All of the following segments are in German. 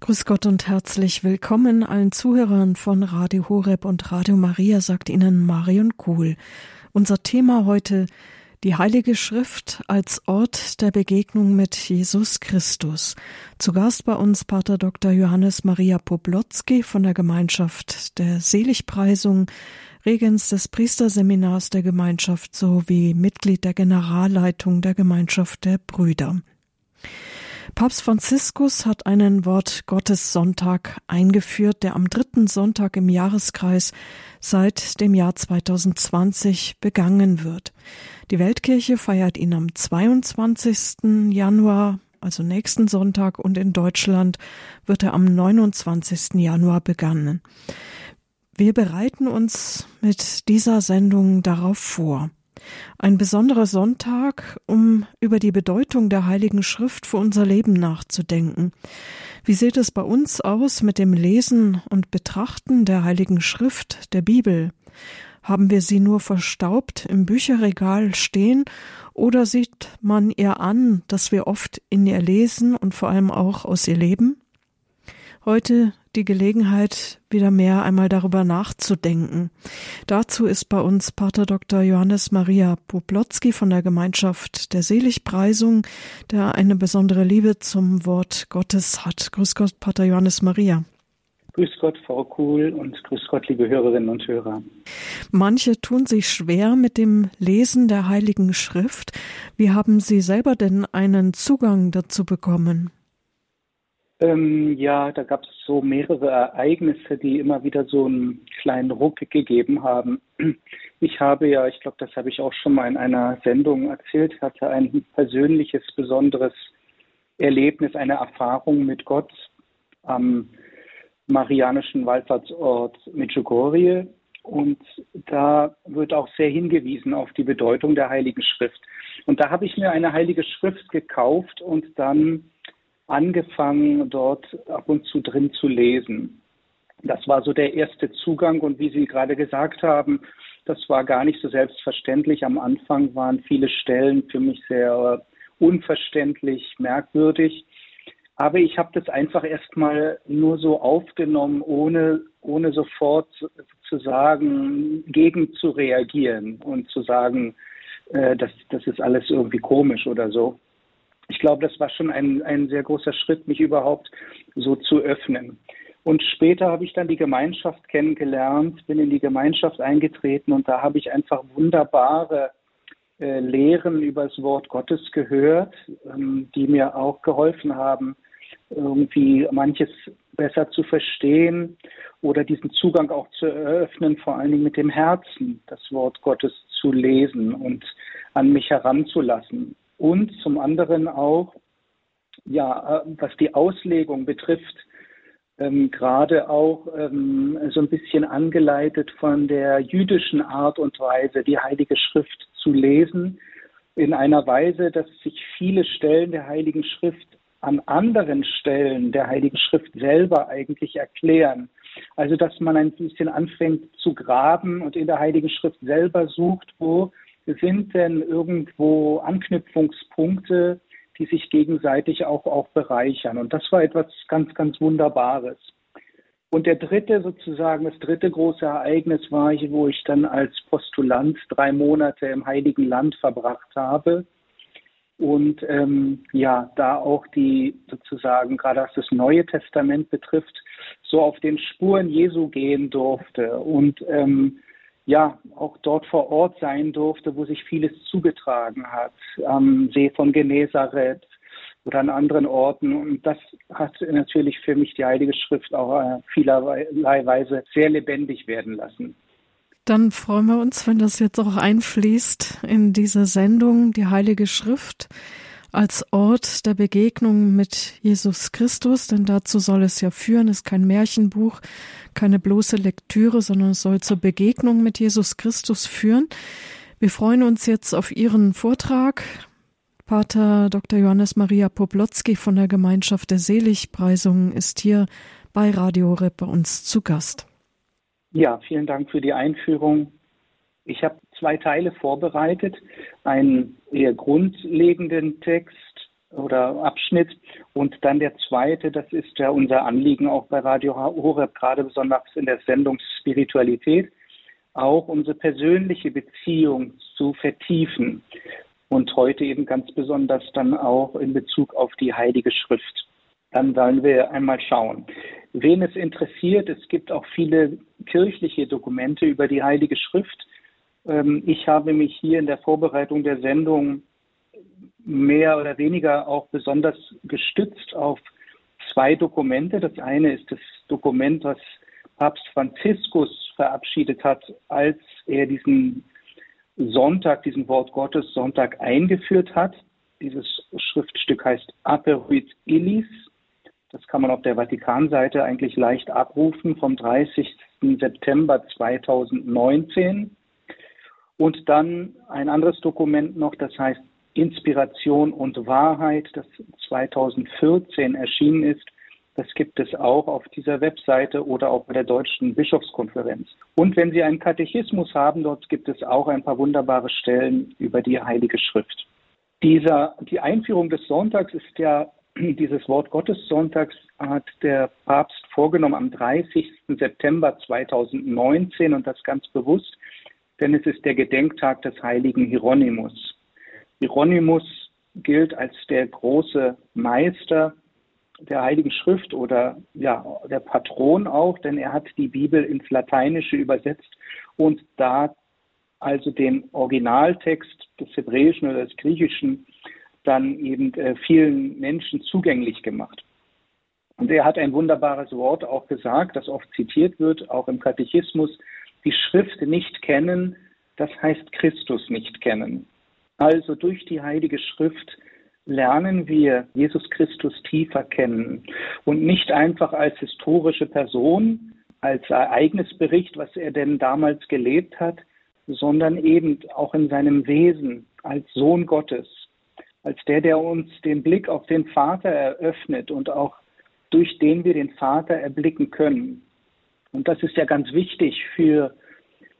Grüß Gott und herzlich willkommen allen Zuhörern von Radio Horeb und Radio Maria, sagt Ihnen Marion Kuhl. Unser Thema heute die Heilige Schrift als Ort der Begegnung mit Jesus Christus. Zu Gast bei uns Pater Dr. Johannes Maria Poblotzki von der Gemeinschaft der Seligpreisung, Regens des Priesterseminars der Gemeinschaft sowie Mitglied der Generalleitung der Gemeinschaft der Brüder. Papst Franziskus hat einen Wort Gottes Sonntag eingeführt, der am dritten Sonntag im Jahreskreis seit dem Jahr 2020 begangen wird. Die Weltkirche feiert ihn am 22. Januar, also nächsten Sonntag, und in Deutschland wird er am 29. Januar begannen. Wir bereiten uns mit dieser Sendung darauf vor. Ein besonderer Sonntag, um über die Bedeutung der Heiligen Schrift für unser Leben nachzudenken. Wie sieht es bei uns aus mit dem Lesen und Betrachten der Heiligen Schrift, der Bibel? Haben wir sie nur verstaubt im Bücherregal stehen oder sieht man ihr an, dass wir oft in ihr lesen und vor allem auch aus ihr leben? Heute die Gelegenheit, wieder mehr einmal darüber nachzudenken. Dazu ist bei uns Pater Dr. Johannes Maria Poplotzki von der Gemeinschaft der Seligpreisung, der eine besondere Liebe zum Wort Gottes hat. Grüß Gott, Pater Johannes Maria. Grüß Gott, Frau Kuhl und grüß Gott, liebe Hörerinnen und Hörer. Manche tun sich schwer mit dem Lesen der Heiligen Schrift. Wie haben Sie selber denn einen Zugang dazu bekommen? Ähm, ja, da gab es so mehrere Ereignisse, die immer wieder so einen kleinen Ruck gegeben haben. Ich habe ja, ich glaube, das habe ich auch schon mal in einer Sendung erzählt, hatte ein persönliches, besonderes Erlebnis, eine Erfahrung mit Gott am marianischen Wallfahrtsort Medjugorje. Und da wird auch sehr hingewiesen auf die Bedeutung der Heiligen Schrift. Und da habe ich mir eine Heilige Schrift gekauft und dann angefangen, dort ab und zu drin zu lesen. Das war so der erste Zugang und wie Sie gerade gesagt haben, das war gar nicht so selbstverständlich. Am Anfang waren viele Stellen für mich sehr unverständlich, merkwürdig. Aber ich habe das einfach erstmal nur so aufgenommen, ohne, ohne sofort zu sagen, gegen zu reagieren und zu sagen, äh, das, das ist alles irgendwie komisch oder so ich glaube, das war schon ein, ein sehr großer Schritt, mich überhaupt so zu öffnen. Und später habe ich dann die Gemeinschaft kennengelernt, bin in die Gemeinschaft eingetreten und da habe ich einfach wunderbare äh, Lehren über das Wort Gottes gehört, ähm, die mir auch geholfen haben, irgendwie manches besser zu verstehen oder diesen Zugang auch zu eröffnen, vor allen Dingen mit dem Herzen, das Wort Gottes zu lesen und an mich heranzulassen und zum anderen auch, ja, äh, was die Auslegung betrifft, ähm, gerade auch ähm, so ein bisschen angeleitet von der jüdischen Art und Weise, die Heilige Schrift zu lesen, in einer Weise, dass sich viele Stellen der Heiligen Schrift an anderen Stellen der Heiligen Schrift selber eigentlich erklären. Also dass man ein bisschen anfängt zu graben und in der Heiligen Schrift selber sucht, wo sind denn irgendwo Anknüpfungspunkte, die sich gegenseitig auch, auch bereichern. Und das war etwas ganz, ganz Wunderbares. Und der dritte sozusagen, das dritte große Ereignis war, wo ich dann als Postulant drei Monate im Heiligen Land verbracht habe und ähm, ja, da auch die sozusagen, gerade was das Neue Testament betrifft, so auf den Spuren Jesu gehen durfte und ähm, ja auch dort vor Ort sein durfte, wo sich vieles zugetragen hat, am See von Genezareth oder an anderen Orten. Und das hat natürlich für mich die Heilige Schrift auch äh, vielerlei Weise sehr lebendig werden lassen. Dann freuen wir uns, wenn das jetzt auch einfließt in diese Sendung, die Heilige Schrift als Ort der Begegnung mit Jesus Christus, denn dazu soll es ja führen, ist kein Märchenbuch, keine bloße Lektüre, sondern es soll zur Begegnung mit Jesus Christus führen. Wir freuen uns jetzt auf Ihren Vortrag. Pater Dr. Johannes Maria Poplotzki von der Gemeinschaft der Seligpreisungen ist hier bei Radio Rep bei uns zu Gast. Ja, vielen Dank für die Einführung. Ich habe zwei Teile vorbereitet. Einen eher grundlegenden Text oder Abschnitt. Und dann der zweite, das ist ja unser Anliegen auch bei Radio Horeb, gerade besonders in der Sendung Spiritualität, auch unsere persönliche Beziehung zu vertiefen. Und heute eben ganz besonders dann auch in Bezug auf die Heilige Schrift. Dann wollen wir einmal schauen. Wen es interessiert, es gibt auch viele kirchliche Dokumente über die Heilige Schrift. Ähm, ich habe mich hier in der Vorbereitung der Sendung mehr oder weniger auch besonders gestützt auf zwei Dokumente. Das eine ist das Dokument, was Papst Franziskus verabschiedet hat, als er diesen Sonntag, diesen Wort Gottes Sonntag eingeführt hat. Dieses Schriftstück heißt Aperuit Illis. Das kann man auf der Vatikanseite eigentlich leicht abrufen vom 30. September 2019. Und dann ein anderes Dokument noch, das heißt Inspiration und Wahrheit, das 2014 erschienen ist. Das gibt es auch auf dieser Webseite oder auch bei der Deutschen Bischofskonferenz. Und wenn Sie einen Katechismus haben, dort gibt es auch ein paar wunderbare Stellen über die Heilige Schrift. Dieser, die Einführung des Sonntags ist ja, dieses Wort Gottes Sonntags hat der Papst vorgenommen am 30. September 2019 und das ganz bewusst, denn es ist der Gedenktag des heiligen Hieronymus. Hieronymus gilt als der große Meister der Heiligen Schrift oder ja, der Patron auch, denn er hat die Bibel ins Lateinische übersetzt und da also den Originaltext des Hebräischen oder des Griechischen dann eben äh, vielen Menschen zugänglich gemacht. Und er hat ein wunderbares Wort auch gesagt, das oft zitiert wird, auch im Katechismus, die Schrift nicht kennen, das heißt Christus nicht kennen. Also durch die Heilige Schrift lernen wir Jesus Christus tiefer kennen und nicht einfach als historische Person, als Ereignisbericht, was er denn damals gelebt hat, sondern eben auch in seinem Wesen als Sohn Gottes, als der, der uns den Blick auf den Vater eröffnet und auch durch den wir den Vater erblicken können. Und das ist ja ganz wichtig für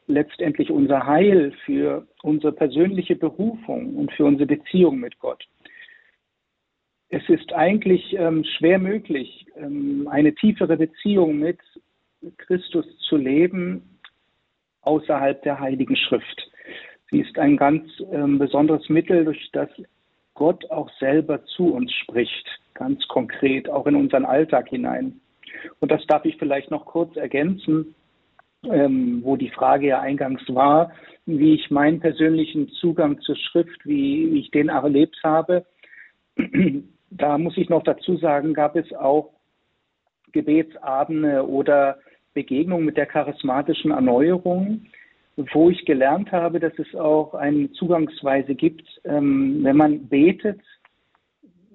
letztendlich unser Heil, für unsere persönliche Berufung und für unsere Beziehung mit Gott. Es ist eigentlich ähm, schwer möglich, ähm, eine tiefere Beziehung mit Christus zu leben außerhalb der Heiligen Schrift. Sie ist ein ganz ähm, besonderes Mittel, durch das Gott auch selber zu uns spricht, ganz konkret, auch in unseren Alltag hinein. Und das darf ich vielleicht noch kurz ergänzen ähm, wo die Frage ja eingangs war, wie ich meinen persönlichen Zugang zur Schrift, wie, ich den erlebt habe. Da muss ich noch dazu sagen, gab es auch Gebetsabende oder Begegnungen mit der charismatischen Erneuerung, wo ich gelernt habe, dass es auch eine Zugangsweise gibt, ähm, wenn man betet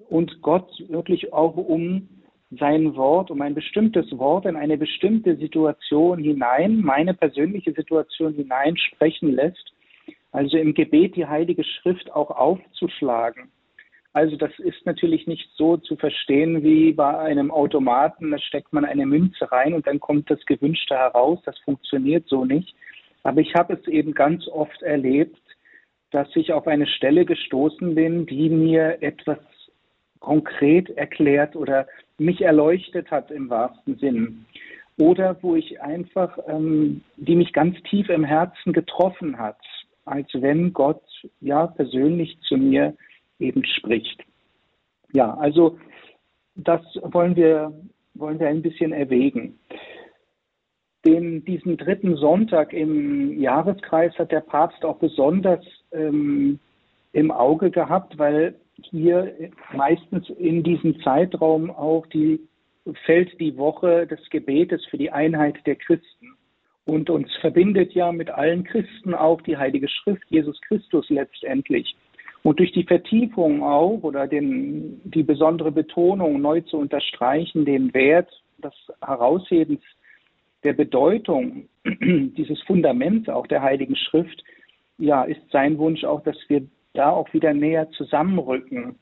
und Gott wirklich auch um sein Wort, um ein bestimmtes Wort in eine bestimmte Situation hinein, meine persönliche Situation hinein sprechen lässt. Also im Gebet die Heilige Schrift auch aufzuschlagen. Also das ist natürlich nicht so zu verstehen wie bei einem Automaten, da steckt man eine Münze rein und dann kommt das Gewünschte heraus. Das funktioniert so nicht. Aber ich habe es eben ganz oft erlebt, dass ich auf eine Stelle gestoßen bin, die mir etwas konkret erklärt oder mich erleuchtet hat im wahrsten Sinn. Oder wo ich einfach, ähm, die mich ganz tief im Herzen getroffen hat, als wenn Gott ja persönlich zu mir eben spricht. Ja, also das wollen wir, wollen wir ein bisschen erwägen. Den, diesen dritten Sonntag im Jahreskreis hat der Papst auch besonders ähm, im Auge gehabt, weil hier meistens in diesem Zeitraum auch die, fällt die Woche des Gebetes für die Einheit der Christen. Und uns verbindet ja mit allen Christen auch die Heilige Schrift, Jesus Christus letztendlich. Und durch die Vertiefung auch oder den, die besondere Betonung neu zu unterstreichen, den Wert des Heraushebens der Bedeutung dieses Fundaments auch der Heiligen Schrift, ja, ist sein Wunsch auch, dass wir da auch wieder näher zusammenrücken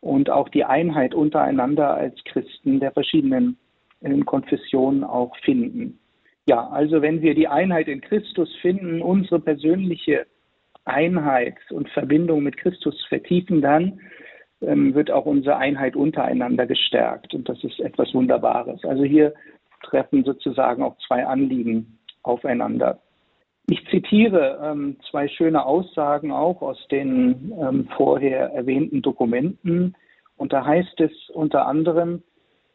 und auch die Einheit untereinander als Christen der verschiedenen äh, Konfessionen auch finden. Ja, also wenn wir die Einheit in Christus finden, unsere persönliche Einheit und Verbindung mit Christus vertiefen, dann ähm, wird auch unsere Einheit untereinander gestärkt. Und das ist etwas Wunderbares. Also hier treffen sozusagen auch zwei Anliegen aufeinander. Ich zitiere ähm, zwei schöne Aussagen auch aus den ähm, vorher erwähnten Dokumenten. Und da heißt es unter anderem,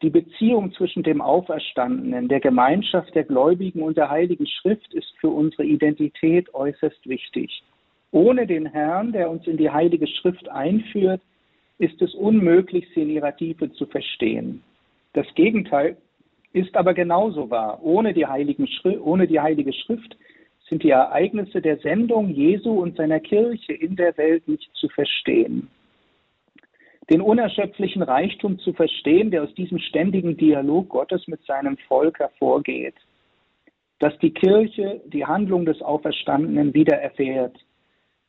die Beziehung zwischen dem Auferstandenen, der Gemeinschaft der Gläubigen und der Heiligen Schrift ist für unsere Identität äußerst wichtig. Ohne den Herrn, der uns in die Heilige Schrift einführt, ist es unmöglich, sie in ihrer Tiefe zu verstehen. Das Gegenteil ist aber genauso wahr. Ohne die, Schrift, ohne die Heilige Schrift sind die Ereignisse der Sendung Jesu und seiner Kirche in der Welt nicht zu verstehen den unerschöpflichen Reichtum zu verstehen, der aus diesem ständigen Dialog Gottes mit seinem Volk hervorgeht. Dass die Kirche die Handlung des Auferstandenen wieder erfährt,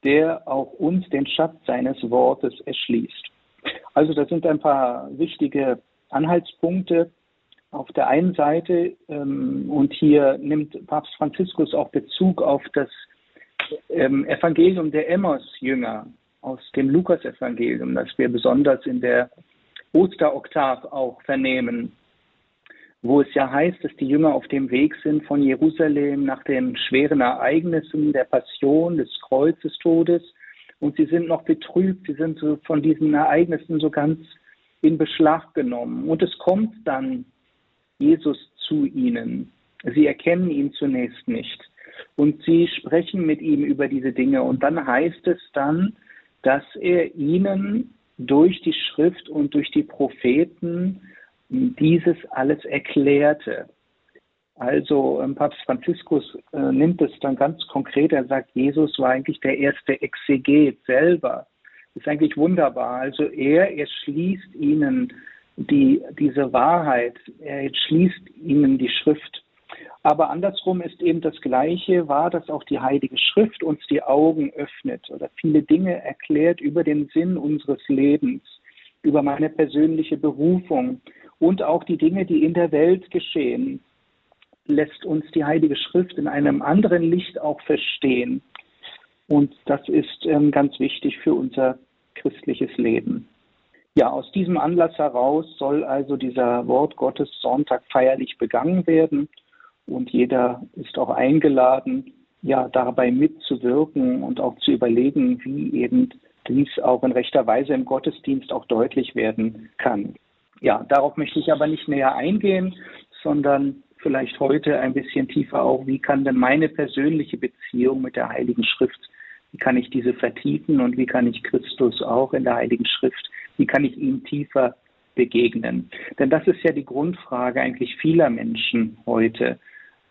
der auch uns den Schatz seines Wortes erschließt. Also das sind ein paar wichtige Anhaltspunkte auf der einen Seite ähm, und hier nimmt Papst Franziskus auch Bezug auf das ähm, Evangelium der Emmaus-Jünger, aus dem Lukasevangelium, das wir besonders in der Osteroktav auch vernehmen, wo es ja heißt, dass die Jünger auf dem Weg sind von Jerusalem nach den schweren Ereignissen der Passion, des Kreuzestodes und sie sind noch betrübt, sie sind so von diesen Ereignissen so ganz in Beschlag genommen. Und es kommt dann Jesus zu ihnen. Sie erkennen ihn zunächst nicht. Und sie sprechen mit ihm über diese Dinge. Und dann heißt es dann, dass er ihnen durch die Schrift und durch die Propheten dieses alles erklärte. Also ähm, Papst Franziskus äh, nimmt es dann ganz konkret, er sagt, Jesus war eigentlich der erste Exeget selber. Ist eigentlich wunderbar. Also er erschließt ihnen die, diese Wahrheit, er erschließt ihnen die Schrift. Aber andersrum ist eben das Gleiche wahr, dass auch die Heilige Schrift uns die Augen öffnet oder viele Dinge erklärt über den Sinn unseres Lebens, über meine persönliche Berufung und auch die Dinge, die in der Welt geschehen, lässt uns die Heilige Schrift in einem anderen Licht auch verstehen. Und das ist ähm, ganz wichtig für unser christliches Leben. Ja, aus diesem Anlass heraus soll also dieser Wort Gottes Sonntag feierlich begangen werden und jeder ist auch eingeladen, ja, dabei mitzuwirken und auch zu überlegen, wie eben dies auch in rechter Weise im Gottesdienst auch deutlich werden kann. Ja, darauf möchte ich aber nicht näher eingehen, sondern vielleicht heute ein bisschen tiefer auch, wie kann denn meine persönliche Beziehung mit der Heiligen Schrift, wie kann ich diese vertiefen und wie kann ich Christus auch in der Heiligen Schrift, wie kann ich ihm tiefer begegnen? Denn das ist ja die Grundfrage eigentlich vieler Menschen heute.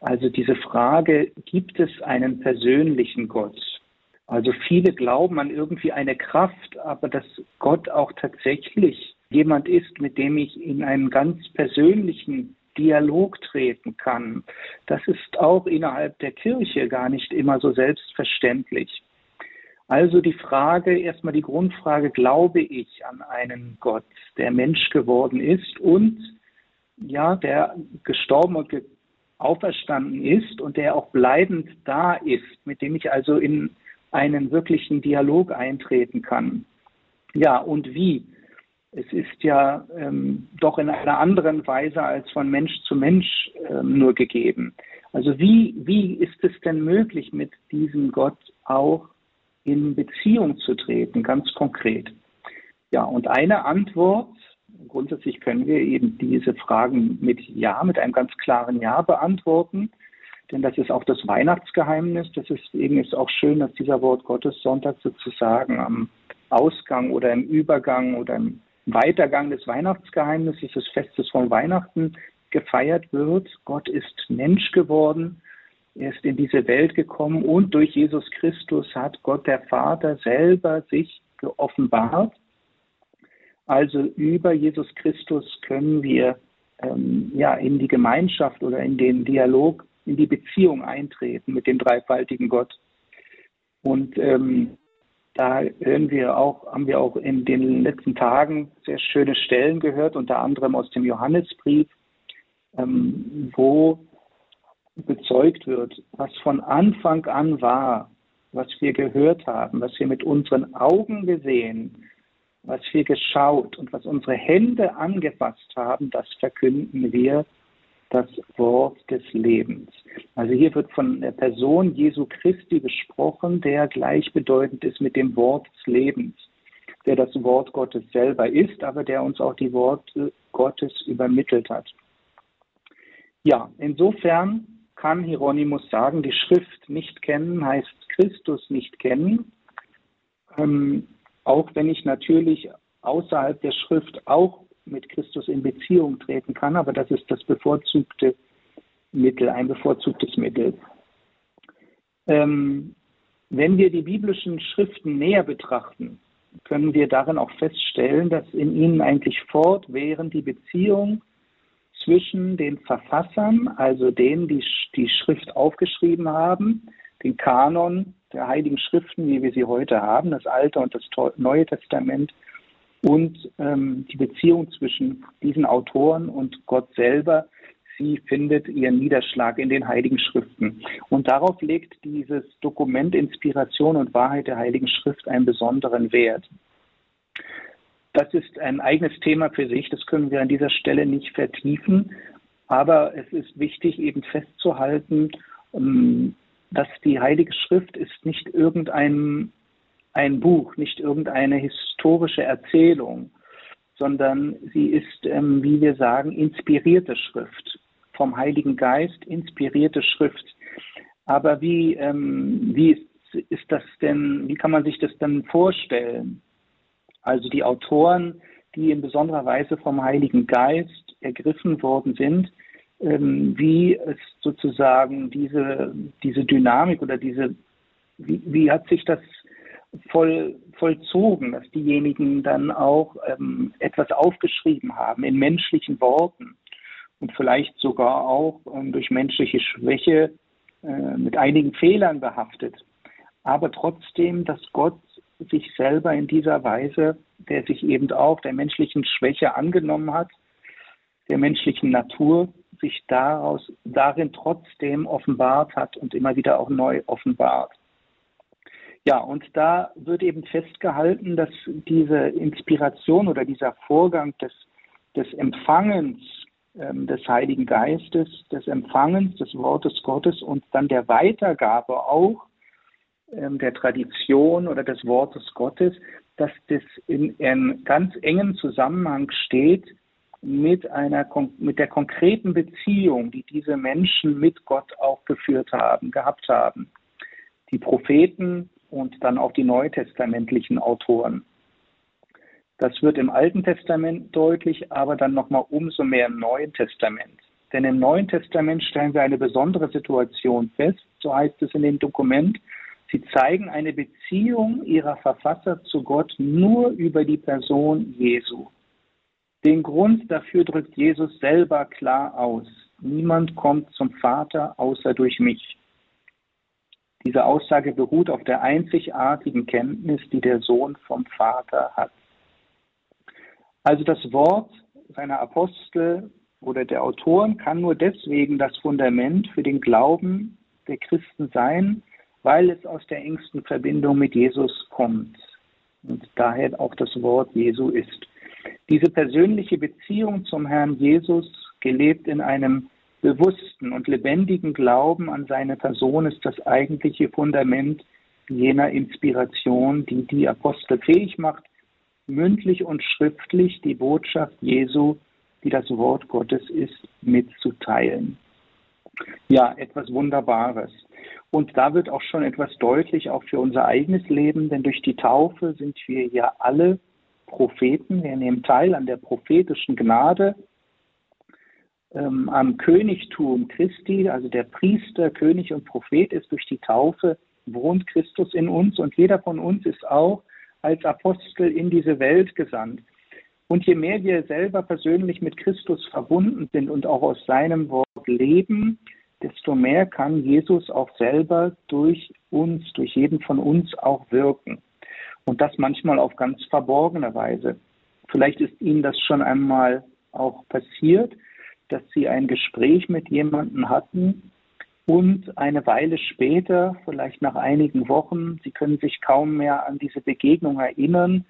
Also diese Frage, gibt es einen persönlichen Gott? Also viele glauben an irgendwie eine Kraft, aber dass Gott auch tatsächlich jemand ist, mit dem ich in einen ganz persönlichen Dialog treten kann. Das ist auch innerhalb der Kirche gar nicht immer so selbstverständlich. Also die Frage, erstmal die Grundfrage, glaube ich an einen Gott, der Mensch geworden ist und ja, der gestorben und auferstanden ist und der auch bleibend da ist, mit dem ich also in einen wirklichen Dialog eintreten kann. Ja, und wie? Es ist ja ähm, doch in einer anderen Weise als von Mensch zu Mensch ähm, nur gegeben. Also wie, wie ist es denn möglich, mit diesem Gott auch in Beziehung zu treten, ganz konkret? Ja, und eine Antwort grundsätzlich können wir eben diese Fragen mit Ja, mit einem ganz klaren Ja beantworten. Denn das ist auch das Weihnachtsgeheimnis. Deswegen ist auch schön, dass dieser Wort Gottes Sonntag sozusagen am Ausgang oder im Übergang oder im Weitergang des Weihnachtsgeheimnisses, des Festes von Weihnachten gefeiert wird. Gott ist Mensch geworden. Er ist in diese Welt gekommen und durch Jesus Christus hat Gott der Vater selber sich geoffenbart also über Jesus Christus können wir ähm, ja in die Gemeinschaft oder in den Dialog, in die Beziehung eintreten mit dem dreifaltigen Gott. Und ähm, da hören wir auch, haben wir auch in den letzten Tagen sehr schöne Stellen gehört, unter anderem aus dem Johannesbrief, ähm, wo bezeugt wird, was von Anfang an war, was wir gehört haben, was wir mit unseren Augen gesehen, was wir geschaut und was unsere Hände angefasst haben, das verkünden wir das Wort des Lebens. Also hier wird von der Person Jesu Christi gesprochen, der gleichbedeutend ist mit dem Wort des Lebens, der das Wort Gottes selber ist, aber der uns auch die Worte Gottes übermittelt hat. Ja, insofern kann Hieronymus sagen, die Schrift nicht kennen heißt Christus nicht kennen. Ähm, auch wenn ich natürlich außerhalb der Schrift auch mit Christus in Beziehung treten kann, aber das ist das bevorzugte Mittel, ein bevorzugtes Mittel. Ähm, wenn wir die biblischen Schriften näher betrachten, können wir darin auch feststellen, dass in ihnen eigentlich fortwährend die Beziehung zwischen den Verfassern, also denen, die die Schrift aufgeschrieben haben, den Kanon der heiligen Schriften, wie wir sie heute haben, das Alte und das Neue Testament, und ähm, die Beziehung zwischen diesen Autoren und Gott selber, sie findet ihren Niederschlag in den Heiligen Schriften. Und darauf legt dieses Dokument Inspiration und Wahrheit der Heiligen Schrift einen besonderen Wert. Das ist ein eigenes Thema für sich, das können wir an dieser Stelle nicht vertiefen, aber es ist wichtig eben festzuhalten, ähm, dass die Heilige Schrift ist nicht irgendein ein Buch, nicht irgendeine historische Erzählung, sondern sie ist, ähm, wie wir sagen, inspirierte Schrift, vom Heiligen Geist inspirierte Schrift. Aber wie, ähm, wie ist, das denn, wie kann man sich das denn vorstellen? Also die Autoren, die in besonderer Weise vom Heiligen Geist ergriffen worden sind, ähm, wie es sozusagen diese, diese Dynamik oder diese, wie, wie hat sich das voll, vollzogen, dass diejenigen dann auch ähm, etwas aufgeschrieben haben in menschlichen Worten und vielleicht sogar auch ähm, durch menschliche Schwäche äh, mit einigen Fehlern behaftet. Aber trotzdem, dass Gott sich selber in dieser Weise, der sich eben auch der menschlichen Schwäche angenommen hat, der menschlichen Natur, sich daraus, darin trotzdem offenbart hat und immer wieder auch neu offenbart. Ja, und da wird eben festgehalten, dass diese Inspiration oder dieser Vorgang des, des Empfangens ähm, des Heiligen Geistes, des Empfangens des Wortes Gottes und dann der Weitergabe auch der Tradition oder des Wortes Gottes, dass das in einem ganz engen Zusammenhang steht mit einer mit der konkreten Beziehung, die diese Menschen mit Gott auch geführt haben, gehabt haben. Die Propheten und dann auch die neutestamentlichen Autoren. Das wird im Alten Testament deutlich, aber dann nochmal umso mehr im Neuen Testament. Denn im Neuen Testament stellen wir eine besondere Situation fest, so heißt es in dem Dokument. Sie zeigen eine Beziehung ihrer Verfasser zu Gott nur über die Person Jesu. Den Grund dafür drückt Jesus selber klar aus. Niemand kommt zum Vater außer durch mich. Diese Aussage beruht auf der einzigartigen Kenntnis, die der Sohn vom Vater hat. Also das Wort seiner Apostel oder der Autoren kann nur deswegen das Fundament für den Glauben der Christen sein, weil es aus der engsten Verbindung mit Jesus kommt und daher auch das Wort Jesu ist. Diese persönliche Beziehung zum Herrn Jesus, gelebt in einem bewussten und lebendigen Glauben an seine Person ist das eigentliche Fundament jener Inspiration, die die Apostel fähig macht, mündlich und schriftlich die Botschaft Jesu, die das Wort Gottes ist, mitzuteilen. Ja, etwas Wunderbares. Und da wird auch schon etwas deutlich, auch für unser eigenes Leben, denn durch die Taufe sind wir ja alle Propheten. Wir nehmen teil an der prophetischen Gnade ähm, am Königtum Christi, also der Priester, König und Prophet ist durch die Taufe, wohnt Christus in uns und jeder von uns ist auch als Apostel in diese Welt gesandt. Und je mehr wir selber persönlich mit Christus verbunden sind und auch aus seinem Wort leben, desto mehr kann Jesus auch selber durch uns, durch jeden von uns auch wirken. Und das manchmal auf ganz verborgene Weise. Vielleicht ist Ihnen das schon einmal auch passiert, dass sie ein Gespräch mit jemandem hatten und eine Weile später, vielleicht nach einigen Wochen, sie können sich kaum mehr an diese Begegnung erinnern,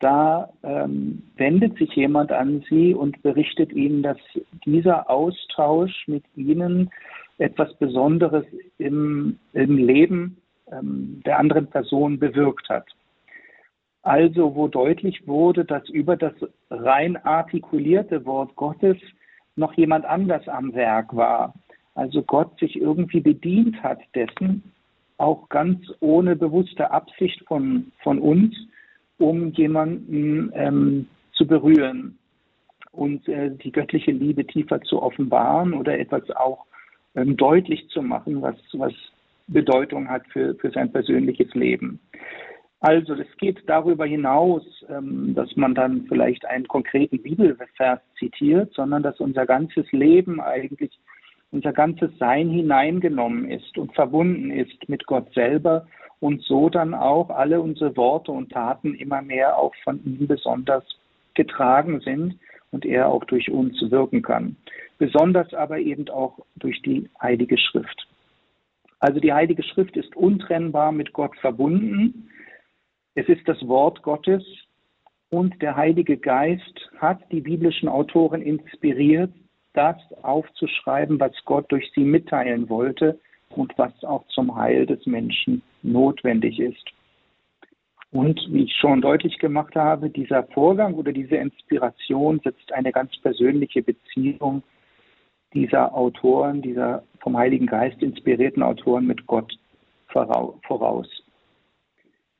da ähm, wendet sich jemand an Sie und berichtet Ihnen, dass dieser Austausch mit Ihnen etwas Besonderes im, im Leben ähm, der anderen Person bewirkt hat. Also wo deutlich wurde, dass über das rein artikulierte Wort Gottes noch jemand anders am Werk war. Also Gott sich irgendwie bedient hat dessen, auch ganz ohne bewusste Absicht von, von uns, um jemanden ähm, zu berühren und äh, die göttliche Liebe tiefer zu offenbaren oder etwas auch ähm, deutlich zu machen, was, was Bedeutung hat für, für sein persönliches Leben. Also es geht darüber hinaus, ähm, dass man dann vielleicht einen konkreten Bibelvers zitiert, sondern dass unser ganzes Leben eigentlich, unser ganzes Sein hineingenommen ist und verbunden ist mit Gott selber und so dann auch alle unsere Worte und Taten immer mehr auch von ihm besonders getragen sind und er auch durch uns wirken kann. Besonders aber eben auch durch die Heilige Schrift. Also die Heilige Schrift ist untrennbar mit Gott verbunden es ist das Wort Gottes und der Heilige Geist hat die biblischen Autoren inspiriert, das aufzuschreiben, was Gott durch sie mitteilen wollte und was auch zum Heil des Menschen notwendig ist. Und wie ich schon deutlich gemacht habe, dieser Vorgang oder diese Inspiration setzt eine ganz persönliche Beziehung dieser Autoren, dieser vom Heiligen Geist inspirierten Autoren mit Gott voraus.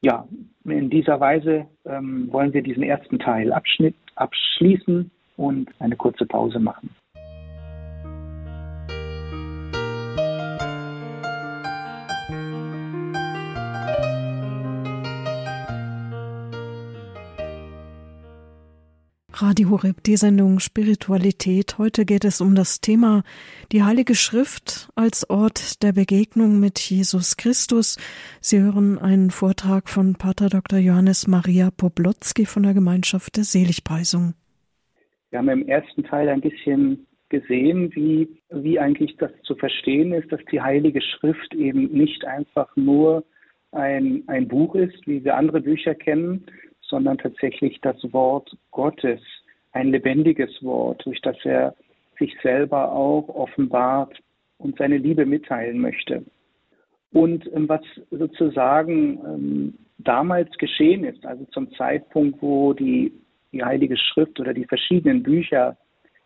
Ja, in dieser Weise ähm, wollen wir diesen ersten Teil abschließen und eine kurze Pause machen. Radio Horeb, die Sendung Spiritualität. Heute geht es um das Thema die Heilige Schrift als Ort der Begegnung mit Jesus Christus. Sie hören einen Vortrag von Pater Dr. Johannes Maria Poblotzki von der Gemeinschaft der Seligpreisung. Wir haben im ersten Teil ein bisschen gesehen, wie, wie eigentlich das zu verstehen ist, dass die Heilige Schrift eben nicht einfach nur ein, ein Buch ist, wie wir andere Bücher kennen, sondern tatsächlich das Wort Gottes, ein lebendiges Wort, durch das er sich selber auch offenbart und seine Liebe mitteilen möchte. Und ähm, was sozusagen ähm, damals geschehen ist, also zum Zeitpunkt, wo die, die Heilige Schrift oder die verschiedenen Bücher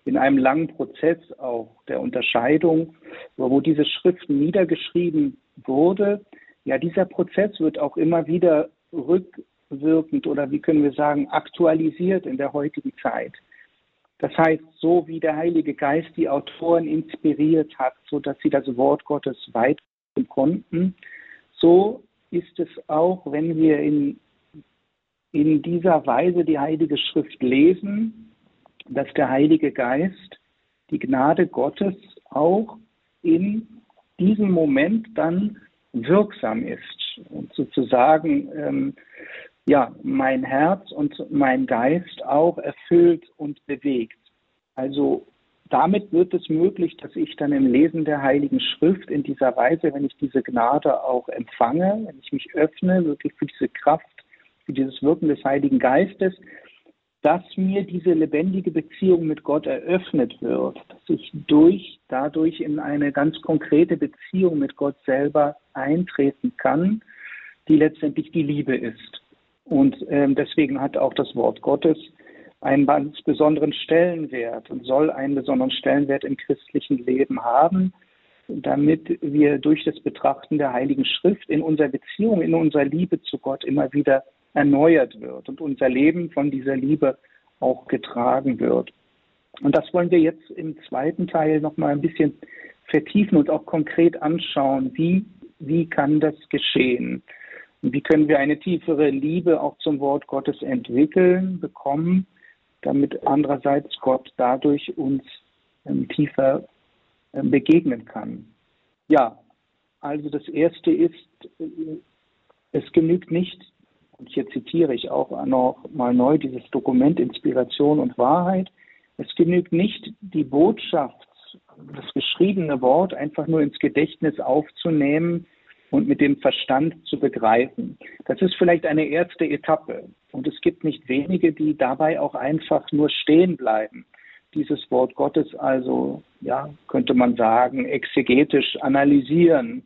in einem langen Prozess auch der Unterscheidung, wo diese Schriften niedergeschrieben wurde, ja, dieser Prozess wird auch immer wieder rück, wirkend oder wie können wir sagen, aktualisiert in der heutigen Zeit. Das heißt, so wie der Heilige Geist die Autoren inspiriert hat, so dass sie das Wort Gottes weitergeben konnten, so ist es auch, wenn wir in, in dieser Weise die Heilige Schrift lesen, dass der Heilige Geist die Gnade Gottes auch in diesem Moment dann wirksam ist und sozusagen ähm, ja, mein Herz und mein Geist auch erfüllt und bewegt. Also damit wird es möglich, dass ich dann im Lesen der Heiligen Schrift in dieser Weise, wenn ich diese Gnade auch empfange, wenn ich mich öffne, wirklich für diese Kraft, für dieses Wirken des Heiligen Geistes, dass mir diese lebendige Beziehung mit Gott eröffnet wird, dass ich durch, dadurch in eine ganz konkrete Beziehung mit Gott selber eintreten kann, die letztendlich die Liebe ist. Und ähm, deswegen hat auch das Wort Gottes einen ganz besonderen Stellenwert und soll einen besonderen Stellenwert im christlichen Leben haben, damit wir durch das Betrachten der Heiligen Schrift in unserer Beziehung, in unserer Liebe zu Gott immer wieder erneuert wird und unser Leben von dieser Liebe auch getragen wird. Und das wollen wir jetzt im zweiten Teil nochmal ein bisschen vertiefen und auch konkret anschauen, wie, wie kann das geschehen. Wie können wir eine tiefere Liebe auch zum Wort Gottes entwickeln, bekommen, damit andererseits Gott dadurch uns ähm, tiefer ähm, begegnen kann. Ja, also das Erste ist, äh, es genügt nicht, und hier zitiere ich auch noch mal neu dieses Dokument Inspiration und Wahrheit, es genügt nicht, die Botschaft, das geschriebene Wort einfach nur ins Gedächtnis aufzunehmen, und mit dem Verstand zu begreifen. Das ist vielleicht eine erste Etappe. Und es gibt nicht wenige, die dabei auch einfach nur stehen bleiben. Dieses Wort Gottes also, ja, könnte man sagen, exegetisch analysieren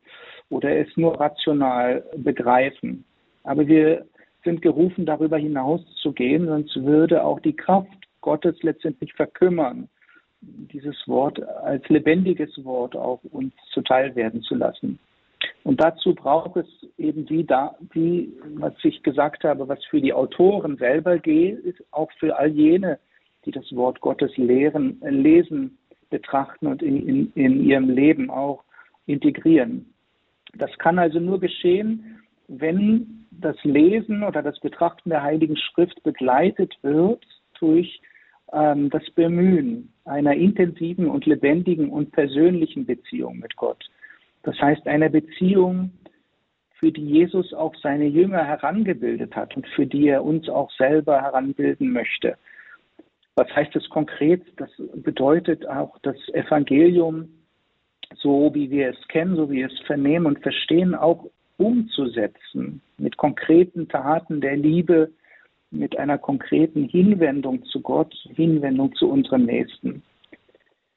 oder es nur rational begreifen. Aber wir sind gerufen, darüber hinaus zu gehen, sonst würde auch die Kraft Gottes letztendlich verkümmern, dieses Wort als lebendiges Wort auch uns zuteil werden zu lassen. Und dazu braucht es eben wie da, wie was ich gesagt habe, was für die Autoren selber geht, ist auch für all jene, die das Wort Gottes lehren, lesen, betrachten und in, in, in ihrem Leben auch integrieren. Das kann also nur geschehen, wenn das Lesen oder das Betrachten der Heiligen Schrift begleitet wird durch ähm, das Bemühen einer intensiven und lebendigen und persönlichen Beziehung mit Gott. Das heißt, einer Beziehung, für die Jesus auch seine Jünger herangebildet hat und für die er uns auch selber heranbilden möchte. Was heißt das konkret? Das bedeutet auch das Evangelium, so wie wir es kennen, so wie wir es vernehmen und verstehen, auch umzusetzen mit konkreten Taten der Liebe, mit einer konkreten Hinwendung zu Gott, Hinwendung zu unserem Nächsten.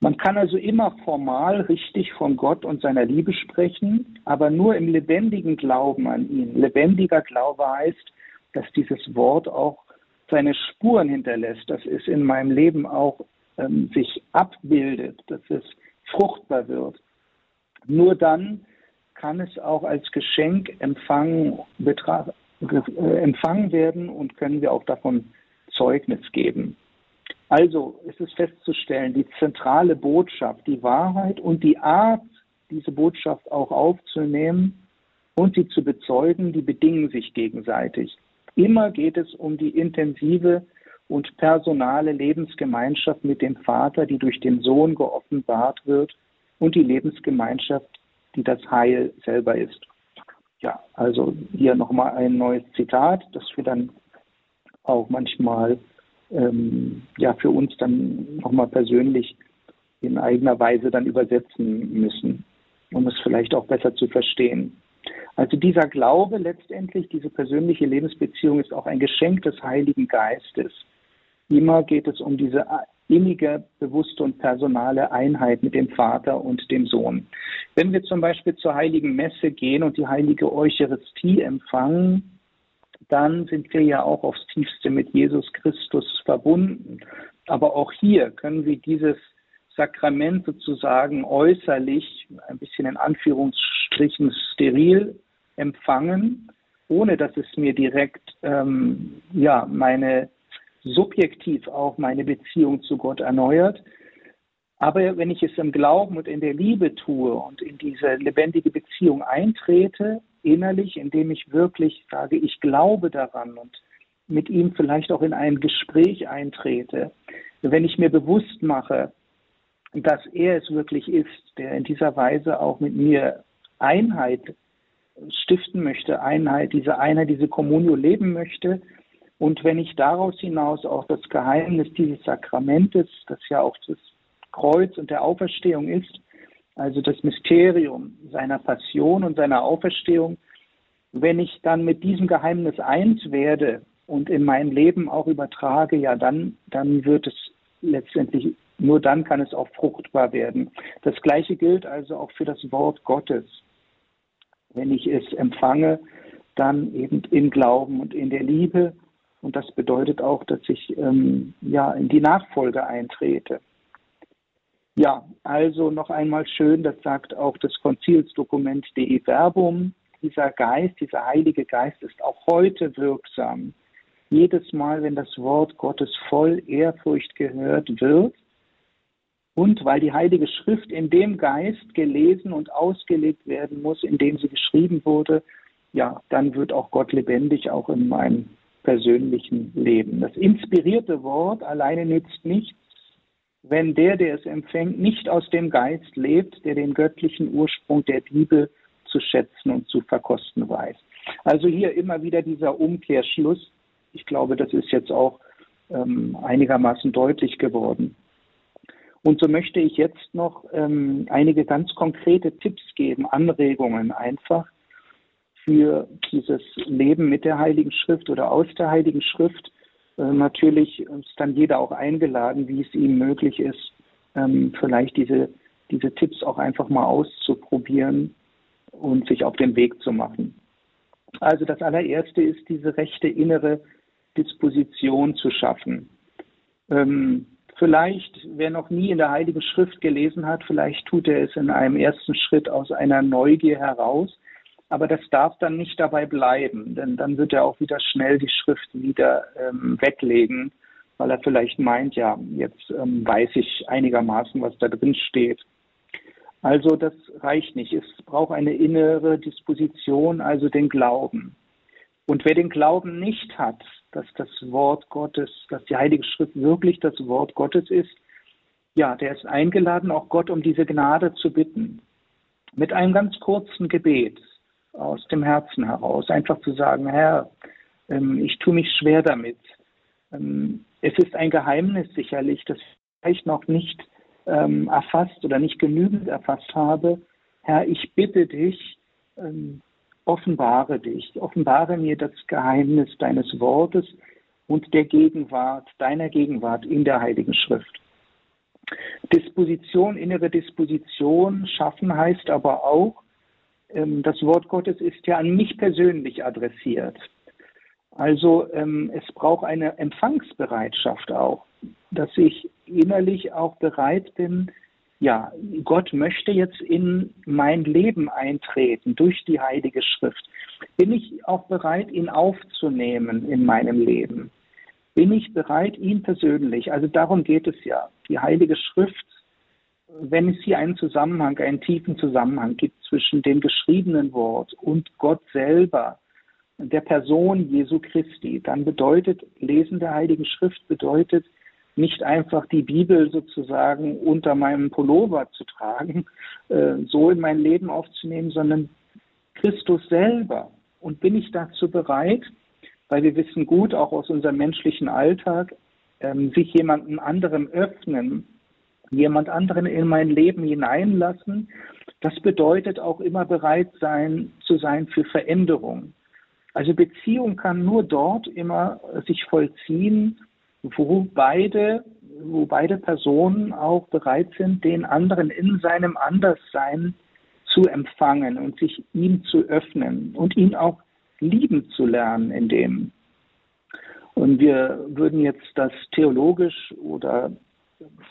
Man kann also immer formal richtig von Gott und seiner Liebe sprechen, aber nur im lebendigen Glauben an ihn. Lebendiger Glaube heißt, dass dieses Wort auch seine Spuren hinterlässt, dass es in meinem Leben auch ähm, sich abbildet, dass es fruchtbar wird. Nur dann kann es auch als Geschenk empfangen, äh, empfangen werden und können wir auch davon Zeugnis geben. Also ist es festzustellen, die zentrale Botschaft, die Wahrheit und die Art, diese Botschaft auch aufzunehmen und sie zu bezeugen, die bedingen sich gegenseitig. Immer geht es um die intensive und personale Lebensgemeinschaft mit dem Vater, die durch den Sohn geoffenbart wird und die Lebensgemeinschaft, die das Heil selber ist. Ja, also hier nochmal ein neues Zitat, das wir dann auch manchmal ähm, ja für uns dann nochmal persönlich in eigener Weise dann übersetzen müssen, um es vielleicht auch besser zu verstehen. Also dieser Glaube letztendlich, diese persönliche Lebensbeziehung ist auch ein Geschenk des Heiligen Geistes. Immer geht es um diese innige, bewusste und personale Einheit mit dem Vater und dem Sohn. Wenn wir zum Beispiel zur heiligen Messe gehen und die heilige Eucharistie empfangen, dann sind wir ja auch aufs tiefste mit Jesus Christus verbunden. Aber auch hier können wir dieses Sakrament sozusagen äußerlich, ein bisschen in Anführungsstrichen steril empfangen, ohne dass es mir direkt ähm, ja meine subjektiv auch meine Beziehung zu Gott erneuert. Aber wenn ich es im Glauben und in der Liebe tue und in diese lebendige Beziehung eintrete, innerlich, indem ich wirklich sage, ich glaube daran und mit ihm vielleicht auch in ein Gespräch eintrete, wenn ich mir bewusst mache, dass er es wirklich ist, der in dieser Weise auch mit mir Einheit stiften möchte, Einheit, diese Einheit, diese Kommunio leben möchte. Und wenn ich daraus hinaus auch das Geheimnis dieses Sakramentes, das ja auch das Kreuz und der Auferstehung ist, also das Mysterium seiner Passion und seiner Auferstehung, wenn ich dann mit diesem Geheimnis eins werde und in mein Leben auch übertrage, ja, dann, dann wird es letztendlich, nur dann kann es auch fruchtbar werden. Das Gleiche gilt also auch für das Wort Gottes wenn ich es empfange, dann eben im Glauben und in der Liebe. Und das bedeutet auch, dass ich ähm, ja in die Nachfolge eintrete. Ja, also noch einmal schön, das sagt auch das Konzilsdokument De Verbum. Dieser Geist, dieser Heilige Geist ist auch heute wirksam. Jedes Mal, wenn das Wort Gottes voll Ehrfurcht gehört wird, und weil die Heilige Schrift in dem Geist gelesen und ausgelegt werden muss, in dem sie geschrieben wurde, ja, dann wird auch Gott lebendig, auch in meinem persönlichen Leben. Das inspirierte Wort alleine nützt nichts, wenn der, der es empfängt, nicht aus dem Geist lebt, der den göttlichen Ursprung der Bibel zu schätzen und zu verkosten weiß. Also hier immer wieder dieser Umkehrschluss. Ich glaube, das ist jetzt auch ähm, einigermaßen deutlich geworden. Und so möchte ich jetzt noch ähm, einige ganz konkrete Tipps geben, Anregungen einfach für dieses Leben mit der Heiligen Schrift oder aus der Heiligen Schrift. Äh, natürlich ist dann jeder auch eingeladen, wie es ihm möglich ist, ähm, vielleicht diese, diese Tipps auch einfach mal auszuprobieren und sich auf den Weg zu machen. Also das allererste ist diese rechte innere Disposition zu schaffen. Ähm, vielleicht, wer noch nie in der Heiligen Schrift gelesen hat, vielleicht tut er es in einem ersten Schritt aus einer Neugier heraus. Aber das darf dann nicht dabei bleiben, denn dann wird er auch wieder schnell die Schrift wieder ähm, weglegen, weil er vielleicht meint, ja, jetzt ähm, weiß ich einigermaßen, was da drin steht. Also das reicht nicht. Es braucht eine innere Disposition, also den Glauben. Und wer den Glauben nicht hat, dass das Wort Gottes, dass die Heilige Schrift wirklich das Wort Gottes ist, ja, der ist eingeladen, auch Gott um diese Gnade zu bitten. Mit einem ganz kurzen Gebet aus dem Herzen heraus, einfach zu sagen, Herr, ähm, ich tue mich schwer damit. Ähm, es ist ein Geheimnis sicherlich, das ich noch nicht ähm, erfasst oder nicht genügend erfasst habe. Herr, ich bitte dich, offenbare dich, offenbare mir das Geheimnis deines Wortes und der Gegenwart, deiner Gegenwart in der Heiligen Schrift. Disposition, innere Disposition schaffen heißt aber auch, das Wort Gottes ist ja an mich persönlich adressiert. Also ähm, es braucht eine Empfangsbereitschaft auch, dass ich innerlich auch bereit bin, ja, Gott möchte jetzt in mein Leben eintreten durch die Heilige Schrift. Bin ich auch bereit, ihn aufzunehmen in meinem Leben? Bin ich bereit, ihn persönlich, also darum geht es ja, die Heilige Schrift, wenn es hier einen Zusammenhang, einen tiefen Zusammenhang gibt zwischen dem geschriebenen Wort und Gott selber, der Person Jesu Christi, dann bedeutet Lesen der Heiligen Schrift bedeutet nicht einfach die Bibel sozusagen unter meinem Pullover zu tragen, äh, so in mein Leben aufzunehmen, sondern Christus selber. Und bin ich dazu bereit, weil wir wissen gut, auch aus unserem menschlichen Alltag, ähm, sich jemandem anderem öffnen, jemand anderen in mein Leben hineinlassen, das bedeutet auch immer bereit sein zu sein für Veränderung. Also Beziehung kann nur dort immer sich vollziehen, wo beide, wo beide Personen auch bereit sind, den anderen in seinem Anderssein zu empfangen und sich ihm zu öffnen und ihn auch lieben zu lernen in dem. Und wir würden jetzt das theologisch oder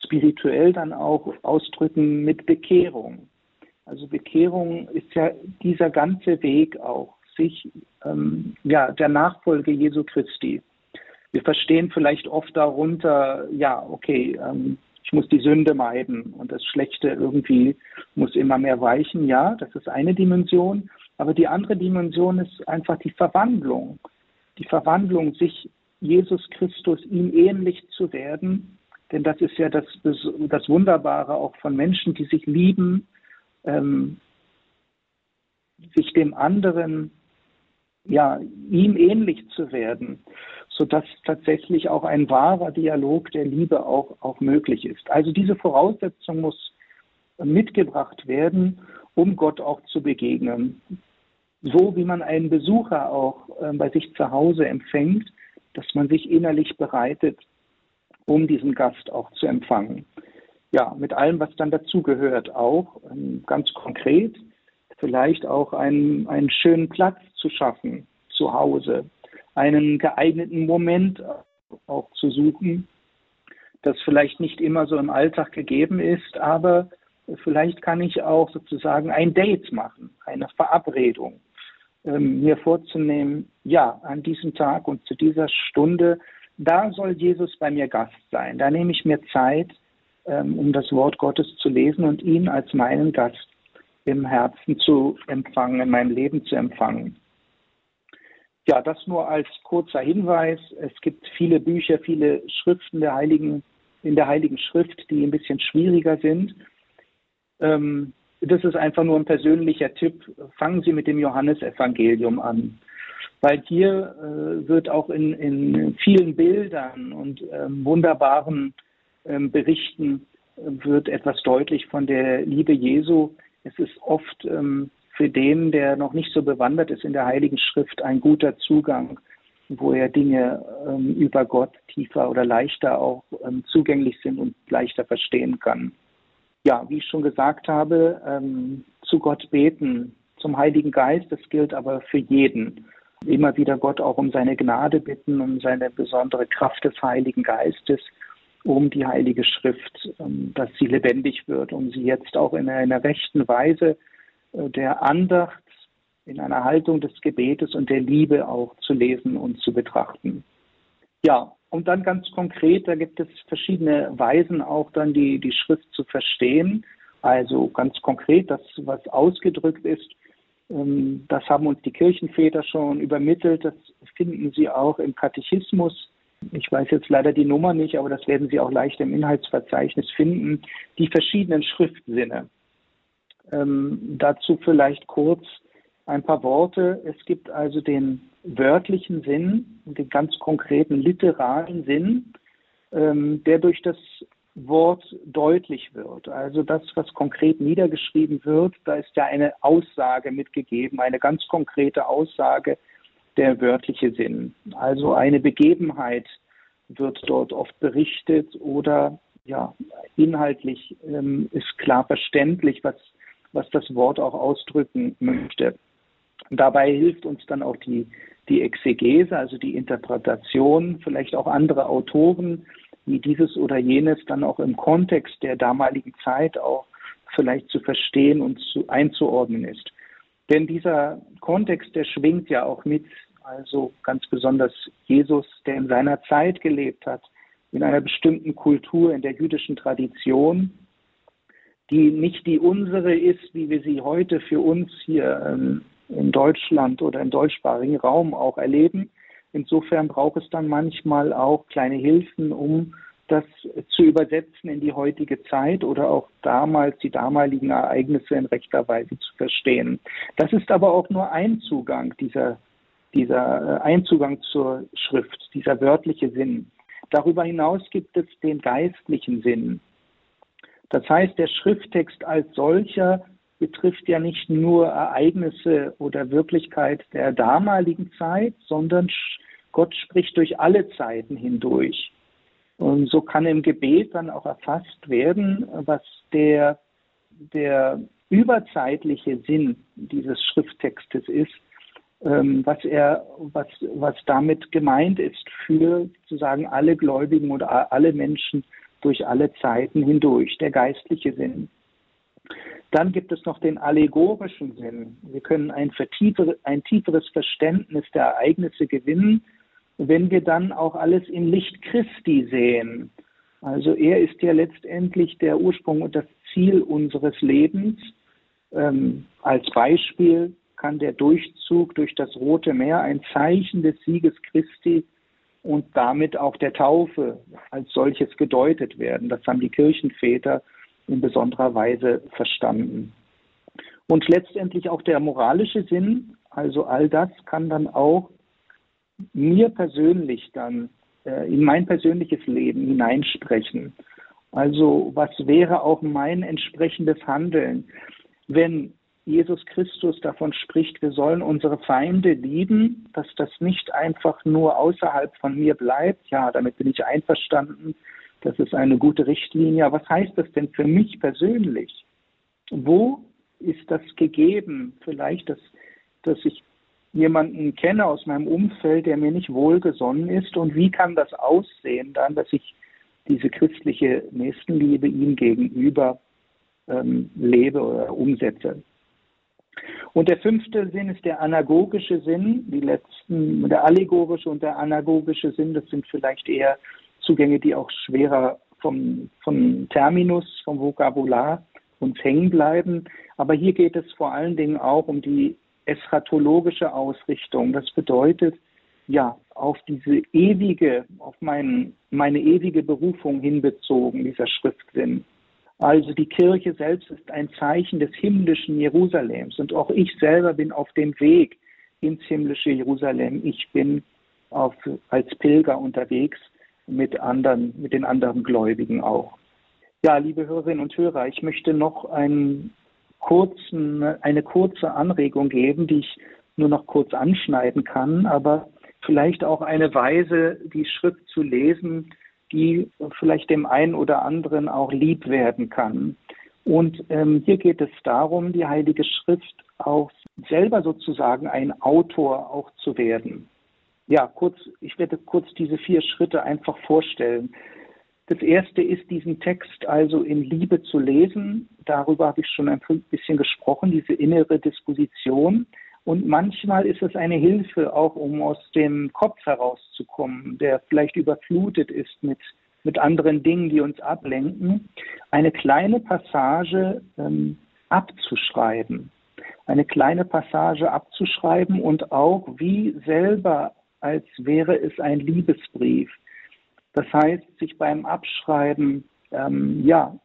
spirituell dann auch ausdrücken mit Bekehrung. Also Bekehrung ist ja dieser ganze Weg auch sich ähm, ja, der Nachfolge Jesu Christi. Wir verstehen vielleicht oft darunter, ja, okay, ähm, ich muss die Sünde meiden und das Schlechte irgendwie muss immer mehr weichen. Ja, das ist eine Dimension. Aber die andere Dimension ist einfach die Verwandlung. Die Verwandlung, sich Jesus Christus ihm ähnlich zu werden. Denn das ist ja das, das, das Wunderbare auch von Menschen, die sich lieben, ähm, sich dem anderen ja, ihm ähnlich zu werden, sodass tatsächlich auch ein wahrer Dialog der Liebe auch, auch möglich ist. Also diese Voraussetzung muss mitgebracht werden, um Gott auch zu begegnen. So wie man einen Besucher auch äh, bei sich zu Hause empfängt, dass man sich innerlich bereitet, um diesen Gast auch zu empfangen. Ja, mit allem, was dann dazu gehört, auch ähm, ganz konkret vielleicht auch einen, einen schönen Platz zu schaffen zu Hause, einen geeigneten Moment auch zu suchen, das vielleicht nicht immer so im Alltag gegeben ist, aber vielleicht kann ich auch sozusagen ein Date machen, eine Verabredung, ähm, mir vorzunehmen, ja, an diesem Tag und zu dieser Stunde, da soll Jesus bei mir Gast sein. Da nehme ich mir Zeit, ähm, um das Wort Gottes zu lesen und ihn als meinen Gast im Herzen zu empfangen, in meinem Leben zu empfangen. Ja, das nur als kurzer Hinweis. Es gibt viele Bücher, viele Schriften der Heiligen, in der Heiligen Schrift, die ein bisschen schwieriger sind. Ähm, das ist einfach nur ein persönlicher Tipp. Fangen Sie mit dem Johannesevangelium an. Weil hier äh, wird auch in, in, vielen Bildern und ähm, wunderbaren ähm, Berichten äh, wird etwas deutlich von der Liebe Jesu, es ist oft ähm, für den, der noch nicht so bewandert ist in der Heiligen Schrift, ein guter Zugang, wo er Dinge ähm, über Gott tiefer oder leichter auch ähm, zugänglich sind und leichter verstehen kann. Ja, wie ich schon gesagt habe, ähm, zu Gott beten, zum Heiligen Geist, das gilt aber für jeden. Immer wieder Gott auch um seine Gnade bitten, um seine besondere Kraft des Heiligen Geistes, um die Heilige Schrift, ähm, dass sie lebendig wird, um sie jetzt auch in einer rechten Weise äh, der Andacht, in einer Haltung des Gebetes und der Liebe auch zu lesen und zu betrachten. Ja, und dann ganz konkret, da gibt es verschiedene Weisen auch dann die, die Schrift zu verstehen. Also ganz konkret, das, was ausgedrückt ist, das haben uns die Kirchenväter schon übermittelt. Das finden Sie auch im Katechismus. Ich weiß jetzt leider die Nummer nicht, aber das werden Sie auch leicht im Inhaltsverzeichnis finden. Die verschiedenen Schriftsinne. Ähm, dazu vielleicht kurz ein paar Worte. Es gibt also den wörtlichen Sinn, den ganz konkreten literalen Sinn, ähm, der durch das Wort deutlich wird. Also das, was konkret niedergeschrieben wird, da ist ja eine Aussage mitgegeben, eine ganz konkrete Aussage, der wörtliche Sinn. Also eine Begebenheit wird dort oft berichtet oder ja, inhaltlich ähm, ist klar verständlich, was, was das Wort auch ausdrücken möchte. Dabei hilft uns dann auch die, die Exegese, also die Interpretation, vielleicht auch andere Autoren, wie dieses oder jenes dann auch im Kontext der damaligen Zeit auch vielleicht zu verstehen und zu, einzuordnen ist. Denn dieser Kontext, der schwingt ja auch mit, also ganz besonders Jesus, der in seiner Zeit gelebt hat, in einer bestimmten Kultur, in der jüdischen Tradition, die nicht die unsere ist, wie wir sie heute für uns hier ähm, in Deutschland oder im deutschsprachigen Raum auch erleben. Insofern braucht es dann manchmal auch kleine Hilfen, um das zu übersetzen in die heutige Zeit oder auch damals die damaligen Ereignisse in rechter Weise zu verstehen. Das ist aber auch nur ein Zugang, dieser, dieser äh, Einzugang zur Schrift, dieser wörtliche Sinn. Darüber hinaus gibt es den geistlichen Sinn. Das heißt, der Schrifttext als solcher betrifft ja nicht nur Ereignisse oder Wirklichkeit der damaligen Zeit, sondern Gott spricht durch alle Zeiten hindurch. Und so kann im Gebet dann auch erfasst werden, was der, der überzeitliche Sinn dieses Schrifttextes ist, ähm, was er, was, was damit gemeint ist für sozusagen alle Gläubigen oder alle Menschen durch alle Zeiten hindurch, der geistliche Sinn. Dann gibt es noch den allegorischen Sinn. Wir können ein, ein tieferes Verständnis der Ereignisse gewinnen, wenn wir dann auch alles im Licht Christi sehen. Also er ist ja letztendlich der Ursprung und das Ziel unseres Lebens. Ähm, als Beispiel kann der Durchzug durch das Rote Meer ein Zeichen des Sieges Christi und damit auch der Taufe als solches gedeutet werden. Das haben die Kirchenväter in besonderer Weise verstanden. Und letztendlich auch der moralische Sinn, also all das kann dann auch mir persönlich dann äh, in mein persönliches Leben hineinsprechen. Also was wäre auch mein entsprechendes Handeln, wenn Jesus Christus davon spricht, wir sollen unsere Feinde lieben, dass das nicht einfach nur außerhalb von mir bleibt. Ja, damit bin ich einverstanden. Das ist eine gute Richtlinie. Was heißt das denn für mich persönlich? Wo ist das gegeben? Vielleicht, dass, dass ich jemanden kenne aus meinem Umfeld, der mir nicht wohlgesonnen ist. Und wie kann das aussehen dann, dass ich diese christliche Nächstenliebe ihm gegenüber ähm, lebe oder umsetze? Und der fünfte Sinn ist der anagogische Sinn. Die letzten, der allegorische und der anagogische Sinn, das sind vielleicht eher Zugänge, die auch schwerer vom, vom Terminus, vom Vokabular uns hängen bleiben. Aber hier geht es vor allen Dingen auch um die eschatologische Ausrichtung. Das bedeutet, ja, auf diese ewige, auf mein, meine ewige Berufung hinbezogen, dieser Schriftsinn. Also die Kirche selbst ist ein Zeichen des himmlischen Jerusalems und auch ich selber bin auf dem Weg ins himmlische Jerusalem. Ich bin auf, als Pilger unterwegs mit anderen, mit den anderen Gläubigen auch. Ja, liebe Hörerinnen und Hörer, ich möchte noch einen kurzen, eine kurze Anregung geben, die ich nur noch kurz anschneiden kann, aber vielleicht auch eine Weise, die Schrift zu lesen, die vielleicht dem einen oder anderen auch lieb werden kann. Und ähm, hier geht es darum, die Heilige Schrift auch selber sozusagen ein Autor auch zu werden. Ja, kurz, ich werde kurz diese vier Schritte einfach vorstellen. Das erste ist, diesen Text also in Liebe zu lesen. Darüber habe ich schon ein bisschen gesprochen, diese innere Disposition. Und manchmal ist es eine Hilfe, auch um aus dem Kopf herauszukommen, der vielleicht überflutet ist mit, mit anderen Dingen, die uns ablenken, eine kleine Passage ähm, abzuschreiben. Eine kleine Passage abzuschreiben und auch wie selber, als wäre es ein Liebesbrief. Das heißt, sich beim Abschreiben, ähm, ja,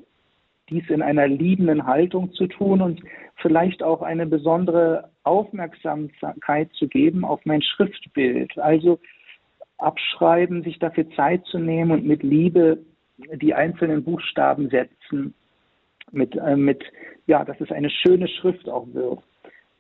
dies in einer liebenden Haltung zu tun und vielleicht auch eine besondere Aufmerksamkeit zu geben auf mein Schriftbild. Also abschreiben, sich dafür Zeit zu nehmen und mit Liebe die einzelnen Buchstaben setzen, mit, äh, mit, ja, dass es eine schöne Schrift auch wird.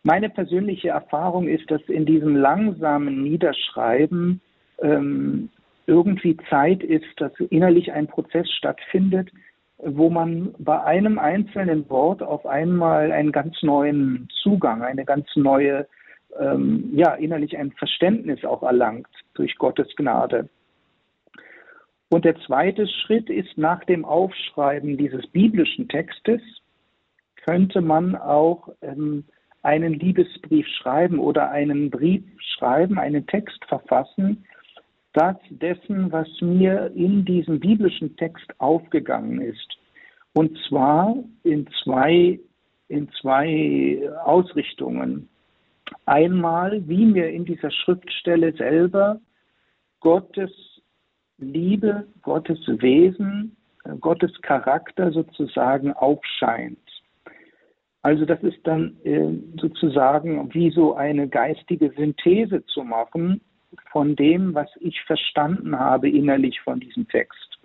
Meine persönliche Erfahrung ist, dass in diesem langsamen Niederschreiben ähm, irgendwie Zeit ist, dass innerlich ein Prozess stattfindet, wo man bei einem einzelnen Wort auf einmal einen ganz neuen Zugang, eine ganz neue, ähm, ja, innerlich ein Verständnis auch erlangt durch Gottes Gnade. Und der zweite Schritt ist nach dem Aufschreiben dieses biblischen Textes, könnte man auch ähm, einen Liebesbrief schreiben oder einen Brief schreiben, einen Text verfassen, das dessen, was mir in diesem biblischen Text aufgegangen ist. Und zwar in zwei, in zwei Ausrichtungen. Einmal, wie mir in dieser Schriftstelle selber Gottes Liebe, Gottes Wesen, Gottes Charakter sozusagen aufscheint. Also das ist dann äh, sozusagen wie so eine geistige Synthese zu machen von dem, was ich verstanden habe innerlich von diesem Text.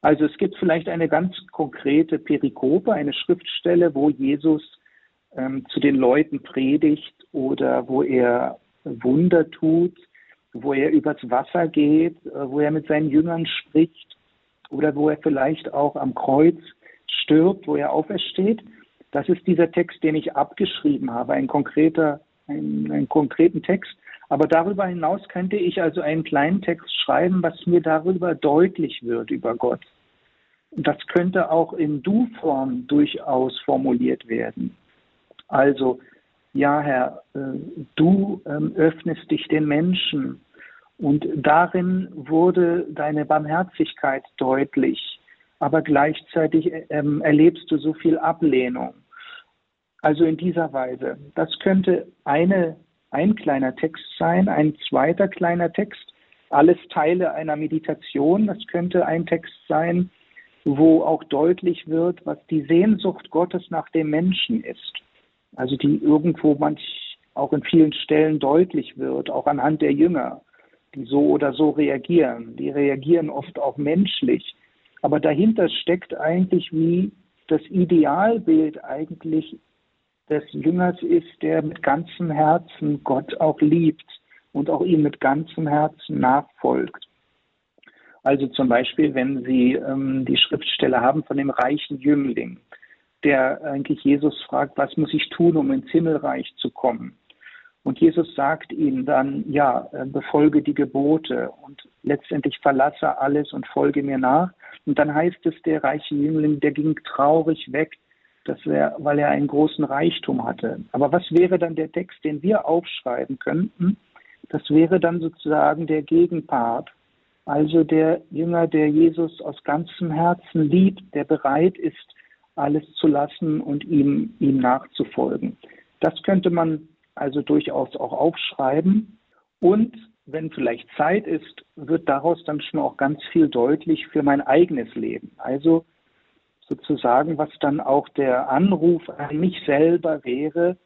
Also es gibt vielleicht eine ganz konkrete Perikope, eine Schriftstelle, wo Jesus ähm, zu den Leuten predigt oder wo er Wunder tut, wo er übers Wasser geht, äh, wo er mit seinen Jüngern spricht oder wo er vielleicht auch am Kreuz stirbt, wo er aufersteht. Das ist dieser Text, den ich abgeschrieben habe, ein konkreter, ein, einen konkreten Text. Aber darüber hinaus könnte ich also einen kleinen Text schreiben, was mir darüber deutlich wird über Gott. Das könnte auch in Du-Form durchaus formuliert werden. Also, ja, Herr, äh, du ähm, öffnest dich den Menschen und darin wurde deine Barmherzigkeit deutlich, aber gleichzeitig ähm, erlebst du so viel Ablehnung. Also in dieser Weise. Das könnte eine ein kleiner Text sein, ein zweiter kleiner Text, alles Teile einer Meditation. Das könnte ein Text sein, wo auch deutlich wird, was die Sehnsucht Gottes nach dem Menschen ist. Also die irgendwo manch auch in vielen Stellen deutlich wird, auch anhand der Jünger, die so oder so reagieren. Die reagieren oft auch menschlich. Aber dahinter steckt eigentlich wie das Idealbild eigentlich des Jüngers ist, der mit ganzem Herzen Gott auch liebt und auch ihm mit ganzem Herzen nachfolgt. Also zum Beispiel, wenn Sie ähm, die Schriftstelle haben von dem reichen Jüngling, der eigentlich Jesus fragt, was muss ich tun, um ins Himmelreich zu kommen? Und Jesus sagt ihm dann, ja, äh, befolge die Gebote und letztendlich verlasse alles und folge mir nach. Und dann heißt es, der reiche Jüngling, der ging traurig weg, das wär, weil er einen großen Reichtum hatte. Aber was wäre dann der Text, den wir aufschreiben könnten? Das wäre dann sozusagen der Gegenpart. Also der Jünger, der Jesus aus ganzem Herzen liebt, der bereit ist, alles zu lassen und ihm, ihm nachzufolgen. Das könnte man also durchaus auch aufschreiben. Und wenn vielleicht Zeit ist, wird daraus dann schon auch ganz viel deutlich für mein eigenes Leben. Also sozusagen, was dann auch der Anruf an mich selber wäre,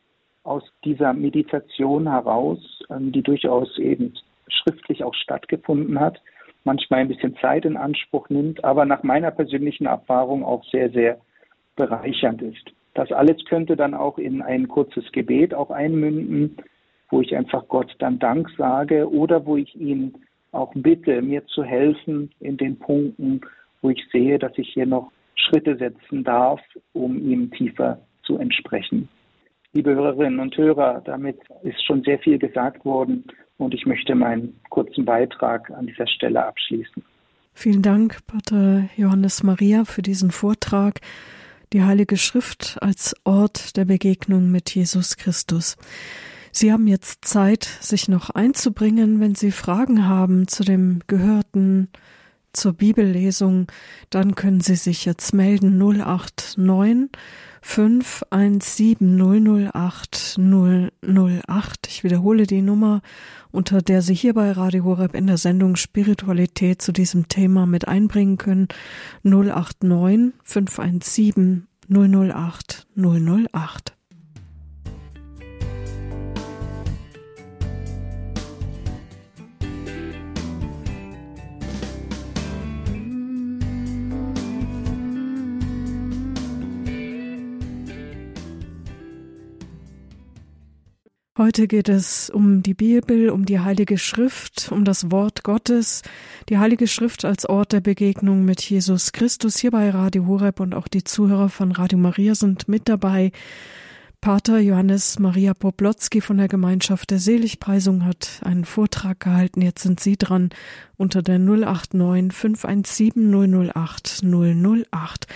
aus dieser Meditation heraus, ähm, die durchaus eben schriftlich auch stattgefunden hat, manchmal ein bisschen Zeit in Anspruch nimmt, aber nach meiner persönlichen Erfahrung auch sehr, sehr bereichernd ist. Das alles könnte dann auch in ein kurzes Gebet auch einmünden, wo ich einfach Gott dann Dank sage oder wo ich ihn auch bitte, mir zu helfen in den Punkten, wo ich sehe, dass ich hier noch Schritte setzen darf, um ihm tiefer zu entsprechen. Liebe Hörerinnen und Hörer, damit ist schon sehr viel gesagt worden und ich möchte meinen kurzen Beitrag an dieser Stelle abschließen. Vielen Dank, Pater Johannes Maria, für diesen Vortrag. Die Heilige Schrift als Ort der Begegnung mit Jesus Christus. Sie haben jetzt Zeit, sich noch einzubringen, wenn Sie Fragen haben zu dem Gehörten, zur Bibellesung, dann können Sie sich jetzt melden 089 517 008 008. Ich wiederhole die Nummer, unter der Sie hier bei Radio Horeb in der Sendung Spiritualität zu diesem Thema mit einbringen können. 089 517 008 008. Heute geht es um die Bibel, um die Heilige Schrift, um das Wort Gottes, die Heilige Schrift als Ort der Begegnung mit Jesus Christus hier bei Radio Horeb und auch die Zuhörer von Radio Maria sind mit dabei. Pater Johannes Maria Poplotzki von der Gemeinschaft der Seligpreisung hat einen Vortrag gehalten. Jetzt sind Sie dran unter der 089 517 008 008.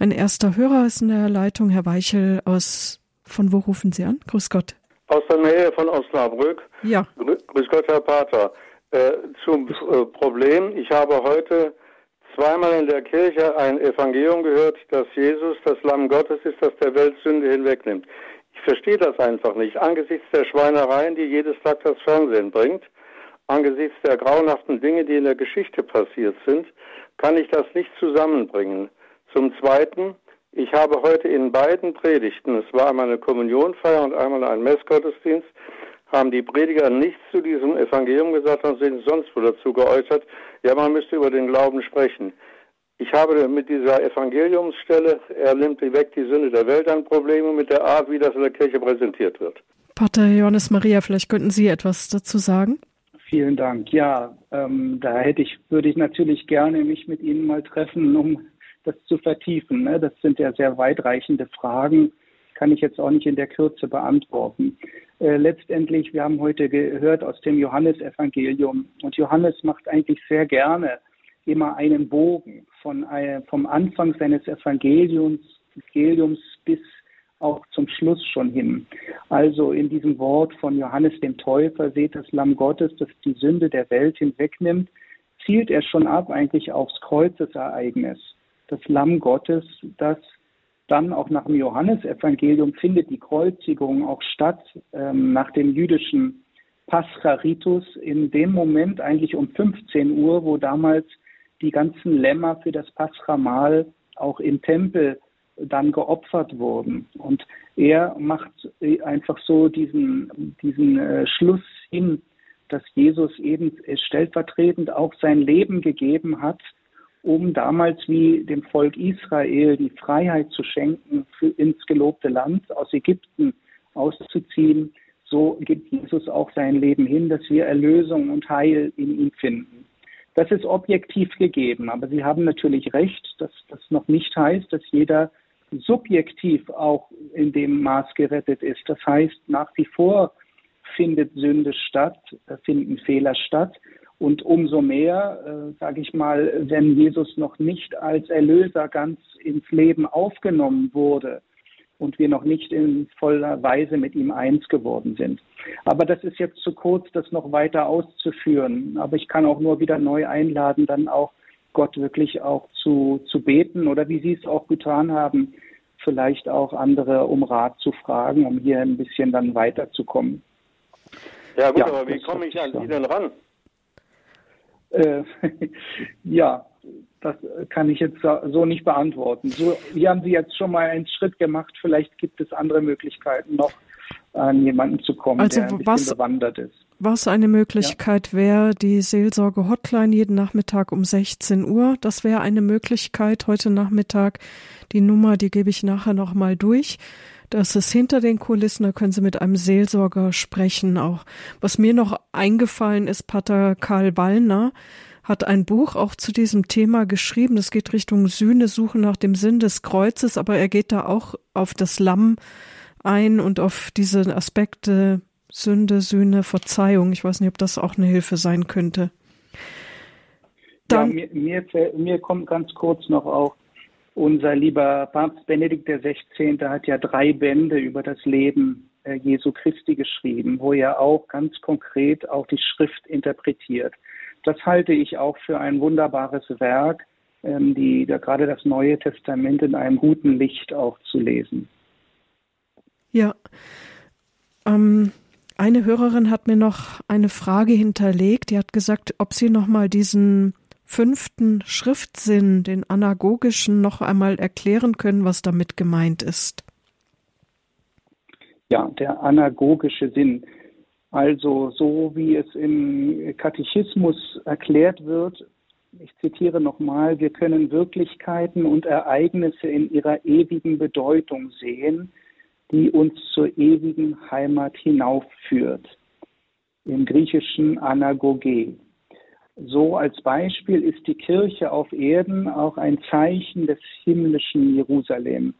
Ein erster Hörer ist in der Leitung, Herr Weichel aus, von wo rufen Sie an? Grüß Gott. Aus der Nähe von Osnabrück. Ja. Grüß Gott, Herr Pater. Äh, zum äh, Problem. Ich habe heute zweimal in der Kirche ein Evangelium gehört, dass Jesus das Lamm Gottes ist, das der Welt Sünde hinwegnimmt. Ich verstehe das einfach nicht. Angesichts der Schweinereien, die jedes Tag das Fernsehen bringt, angesichts der grauenhaften Dinge, die in der Geschichte passiert sind, kann ich das nicht zusammenbringen. Zum Zweiten, ich habe heute in beiden Predigten, es war einmal eine Kommunionfeier und einmal ein Messgottesdienst, haben die Prediger nichts zu diesem Evangelium gesagt und sind sonst wo dazu geäußert, ja, man müsste über den Glauben sprechen. Ich habe mit dieser Evangeliumsstelle, er nimmt weg die Sünde der Welt an Probleme mit der Art, wie das in der Kirche präsentiert wird. Pater Johannes Maria, vielleicht könnten Sie etwas dazu sagen? Vielen Dank. Ja, ähm, da hätte ich, würde ich natürlich gerne mich mit Ihnen mal treffen, um das zu vertiefen. Ne? Das sind ja sehr weitreichende Fragen, kann ich jetzt auch nicht in der Kürze beantworten. Äh, letztendlich, wir haben heute gehört aus dem Johannesevangelium und Johannes macht eigentlich sehr gerne immer einen Bogen von, äh, vom Anfang seines Evangeliums, Evangeliums bis auch zum Schluss schon hin. Also in diesem Wort von Johannes dem Täufer, seht das Lamm Gottes, das die Sünde der Welt hinwegnimmt, zielt er schon ab eigentlich aufs Kreuzesereignis das Lamm Gottes, das dann auch nach dem Johannesevangelium findet die Kreuzigung auch statt, ähm, nach dem jüdischen Pascha-Ritus in dem Moment eigentlich um 15 Uhr, wo damals die ganzen Lämmer für das Pascha-Mahl auch im Tempel dann geopfert wurden. Und er macht einfach so diesen, diesen äh, Schluss hin, dass Jesus eben stellvertretend auch sein Leben gegeben hat, um damals wie dem Volk Israel die Freiheit zu schenken, für, ins gelobte Land aus Ägypten auszuziehen. So gibt Jesus auch sein Leben hin, dass wir Erlösung und Heil in ihm finden. Das ist objektiv gegeben, aber Sie haben natürlich recht, dass das noch nicht heißt, dass jeder subjektiv auch in dem Maß gerettet ist. Das heißt, nach wie vor findet Sünde statt, finden Fehler statt. Und umso mehr, äh, sage ich mal, wenn Jesus noch nicht als Erlöser ganz ins Leben aufgenommen wurde und wir noch nicht in voller Weise mit ihm eins geworden sind. Aber das ist jetzt zu kurz, das noch weiter auszuführen. Aber ich kann auch nur wieder neu einladen, dann auch Gott wirklich auch zu, zu beten oder wie Sie es auch getan haben, vielleicht auch andere um Rat zu fragen, um hier ein bisschen dann weiterzukommen. Ja gut, ja, aber wie komme ich an Sie denn ran? Äh, ja, das kann ich jetzt so nicht beantworten. So, hier haben Sie jetzt schon mal einen Schritt gemacht. Vielleicht gibt es andere Möglichkeiten noch. an jemanden zu kommen, also der ein bisschen was, bewandert ist. Was eine Möglichkeit ja. wäre, die Seelsorge-Hotline jeden Nachmittag um 16 Uhr. Das wäre eine Möglichkeit heute Nachmittag. Die Nummer, die gebe ich nachher nochmal durch. Das ist hinter den Kulissen, da können Sie mit einem Seelsorger sprechen. Auch was mir noch eingefallen ist, Pater Karl Wallner hat ein Buch auch zu diesem Thema geschrieben. Das geht Richtung Sühne, Suche nach dem Sinn des Kreuzes, aber er geht da auch auf das Lamm ein und auf diese Aspekte Sünde, Sühne, Verzeihung. Ich weiß nicht, ob das auch eine Hilfe sein könnte. Dann, ja, mir, mir, mir kommt ganz kurz noch auch, unser lieber Papst Benedikt XVI. hat ja drei Bände über das Leben äh, Jesu Christi geschrieben, wo er auch ganz konkret auch die Schrift interpretiert. Das halte ich auch für ein wunderbares Werk, ähm, die da gerade das Neue Testament in einem guten Licht auch zu lesen. Ja. Ähm, eine Hörerin hat mir noch eine Frage hinterlegt. Die hat gesagt, ob sie noch mal diesen fünften Schriftsinn, den anagogischen, noch einmal erklären können, was damit gemeint ist. Ja, der anagogische Sinn. Also so wie es im Katechismus erklärt wird, ich zitiere nochmal, wir können Wirklichkeiten und Ereignisse in ihrer ewigen Bedeutung sehen, die uns zur ewigen Heimat hinaufführt. Im Griechischen Anagoge. So als Beispiel ist die Kirche auf Erden auch ein Zeichen des himmlischen Jerusalem.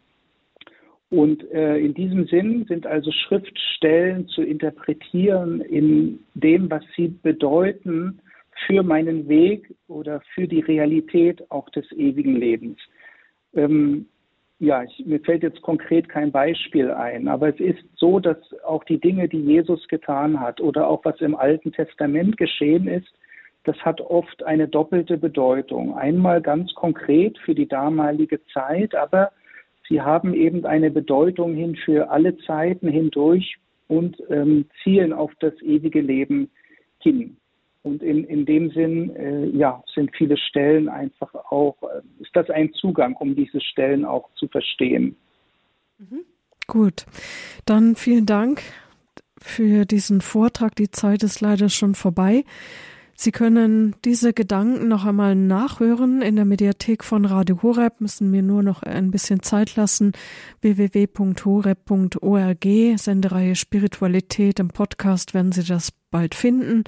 Und äh, in diesem Sinn sind also Schriftstellen zu interpretieren in dem, was sie bedeuten für meinen Weg oder für die Realität auch des ewigen Lebens. Ähm, ja, ich, mir fällt jetzt konkret kein Beispiel ein, aber es ist so, dass auch die Dinge, die Jesus getan hat oder auch was im Alten Testament geschehen ist, das hat oft eine doppelte Bedeutung. Einmal ganz konkret für die damalige Zeit, aber sie haben eben eine Bedeutung hin für alle Zeiten hindurch und ähm, zielen auf das ewige Leben hin. Und in, in dem Sinn, äh, ja, sind viele Stellen einfach auch, äh, ist das ein Zugang, um diese Stellen auch zu verstehen. Mhm. Gut, dann vielen Dank für diesen Vortrag. Die Zeit ist leider schon vorbei. Sie können diese Gedanken noch einmal nachhören in der Mediathek von Radio Horeb, müssen mir nur noch ein bisschen Zeit lassen. www.horeb.org, Sendereihe Spiritualität im Podcast werden Sie das bald finden.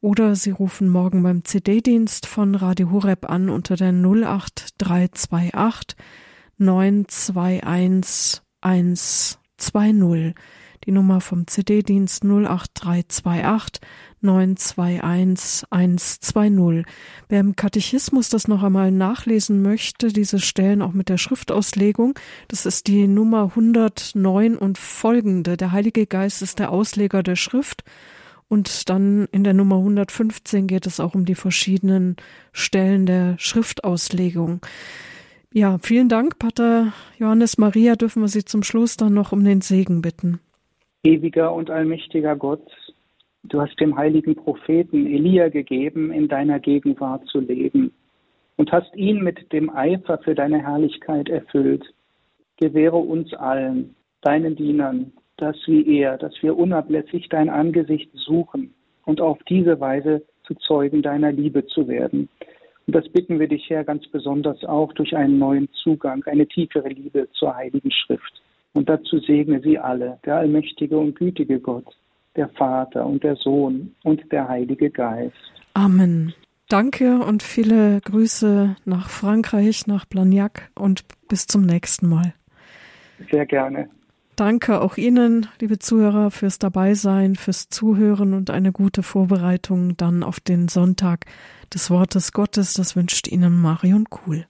Oder Sie rufen morgen beim CD-Dienst von Radio Horeb an unter der 08328 921 120. Die Nummer vom CD-Dienst 08328 921 120. Wer im Katechismus das noch einmal nachlesen möchte, diese Stellen auch mit der Schriftauslegung, das ist die Nummer 109 und folgende. Der Heilige Geist ist der Ausleger der Schrift. Und dann in der Nummer 115 geht es auch um die verschiedenen Stellen der Schriftauslegung. Ja, vielen Dank, Pater Johannes Maria. Dürfen wir Sie zum Schluss dann noch um den Segen bitten. Ewiger und allmächtiger Gott, du hast dem heiligen Propheten Elia gegeben, in deiner Gegenwart zu leben und hast ihn mit dem Eifer für deine Herrlichkeit erfüllt. Gewähre uns allen, deinen Dienern, dass wie er, dass wir unablässig dein Angesicht suchen und auf diese Weise zu Zeugen deiner Liebe zu werden. Und das bitten wir dich, Herr, ganz besonders auch durch einen neuen Zugang, eine tiefere Liebe zur Heiligen Schrift. Und dazu segne sie alle, der allmächtige und gütige Gott, der Vater und der Sohn und der Heilige Geist. Amen. Danke und viele Grüße nach Frankreich, nach Blagnac und bis zum nächsten Mal. Sehr gerne. Danke auch Ihnen, liebe Zuhörer, fürs Dabeisein, fürs Zuhören und eine gute Vorbereitung dann auf den Sonntag des Wortes Gottes. Das wünscht Ihnen Marion Kuhl.